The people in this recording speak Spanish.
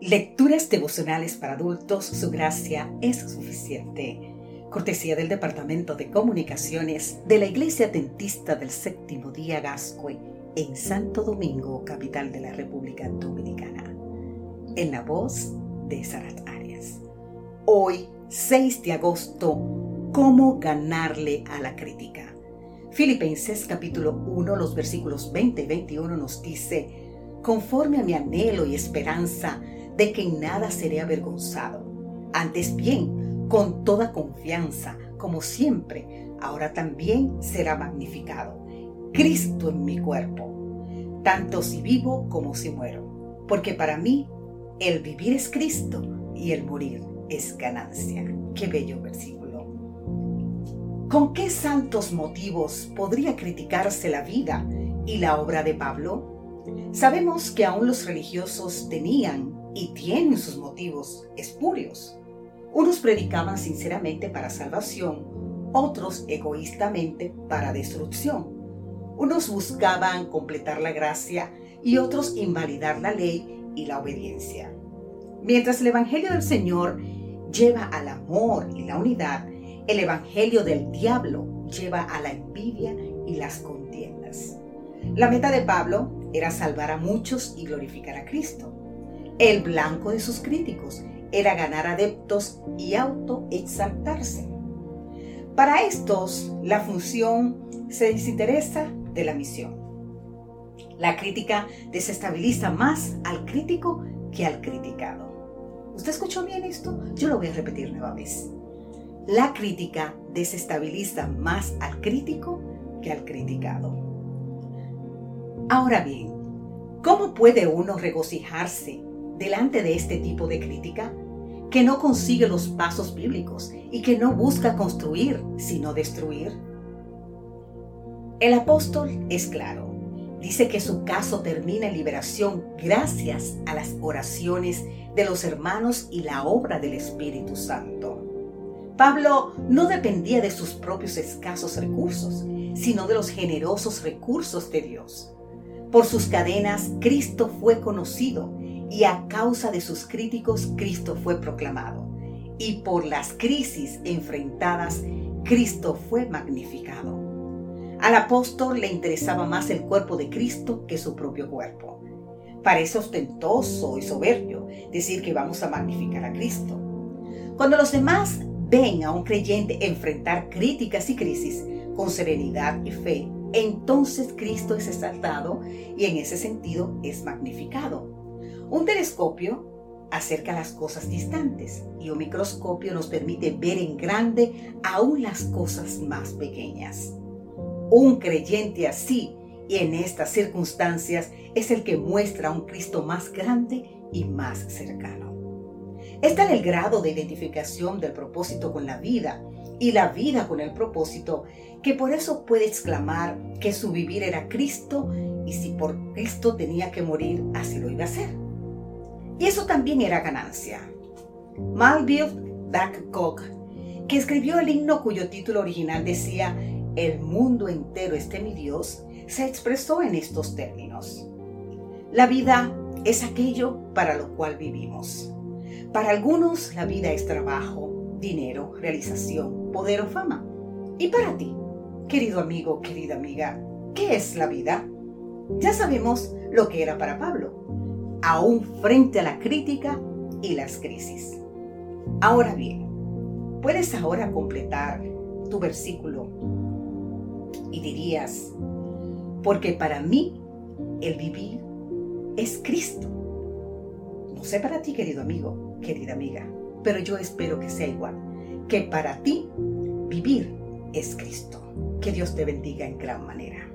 Lecturas devocionales para adultos, su gracia es suficiente. Cortesía del Departamento de Comunicaciones de la Iglesia Dentista del Séptimo Día Gascue en Santo Domingo, capital de la República Dominicana. En la voz de Sarat Arias. Hoy, 6 de agosto, ¿cómo ganarle a la crítica? Filipenses capítulo 1, los versículos 20 y 21 nos dice, conforme a mi anhelo y esperanza, de que en nada seré avergonzado. Antes bien, con toda confianza, como siempre, ahora también será magnificado. Cristo en mi cuerpo, tanto si vivo como si muero. Porque para mí, el vivir es Cristo y el morir es ganancia. Qué bello versículo. ¿Con qué santos motivos podría criticarse la vida y la obra de Pablo? Sabemos que aún los religiosos tenían y tienen sus motivos espurios. Unos predicaban sinceramente para salvación, otros egoístamente para destrucción. Unos buscaban completar la gracia y otros invalidar la ley y la obediencia. Mientras el Evangelio del Señor lleva al amor y la unidad, el Evangelio del diablo lleva a la envidia y las contiendas. La meta de Pablo era salvar a muchos y glorificar a Cristo. El blanco de sus críticos era ganar adeptos y autoexaltarse. Para estos, la función se desinteresa de la misión. La crítica desestabiliza más al crítico que al criticado. ¿Usted escuchó bien esto? Yo lo voy a repetir nueva vez. La crítica desestabiliza más al crítico que al criticado. Ahora bien, ¿cómo puede uno regocijarse delante de este tipo de crítica, que no consigue los pasos bíblicos y que no busca construir, sino destruir? El apóstol es claro. Dice que su caso termina en liberación gracias a las oraciones de los hermanos y la obra del Espíritu Santo. Pablo no dependía de sus propios escasos recursos, sino de los generosos recursos de Dios. Por sus cadenas, Cristo fue conocido y a causa de sus críticos Cristo fue proclamado. Y por las crisis enfrentadas, Cristo fue magnificado. Al apóstol le interesaba más el cuerpo de Cristo que su propio cuerpo. Parece ostentoso y soberbio decir que vamos a magnificar a Cristo. Cuando los demás ven a un creyente enfrentar críticas y crisis con serenidad y fe, entonces Cristo es exaltado y en ese sentido es magnificado. Un telescopio acerca las cosas distantes y un microscopio nos permite ver en grande aún las cosas más pequeñas. Un creyente así y en estas circunstancias es el que muestra un Cristo más grande y más cercano. Está en el grado de identificación del propósito con la vida y la vida con el propósito que por eso puede exclamar que su vivir era Cristo y si por Cristo tenía que morir, así lo iba a hacer. Y eso también era ganancia. Malville Babcock, que escribió el himno cuyo título original decía El mundo entero esté mi Dios, se expresó en estos términos. La vida es aquello para lo cual vivimos. Para algunos la vida es trabajo, dinero, realización, poder o fama. ¿Y para ti, querido amigo, querida amiga, qué es la vida? Ya sabemos lo que era para Pablo aún frente a la crítica y las crisis. Ahora bien, puedes ahora completar tu versículo y dirías, porque para mí el vivir es Cristo. No sé para ti, querido amigo, querida amiga, pero yo espero que sea igual, que para ti vivir es Cristo. Que Dios te bendiga en gran manera.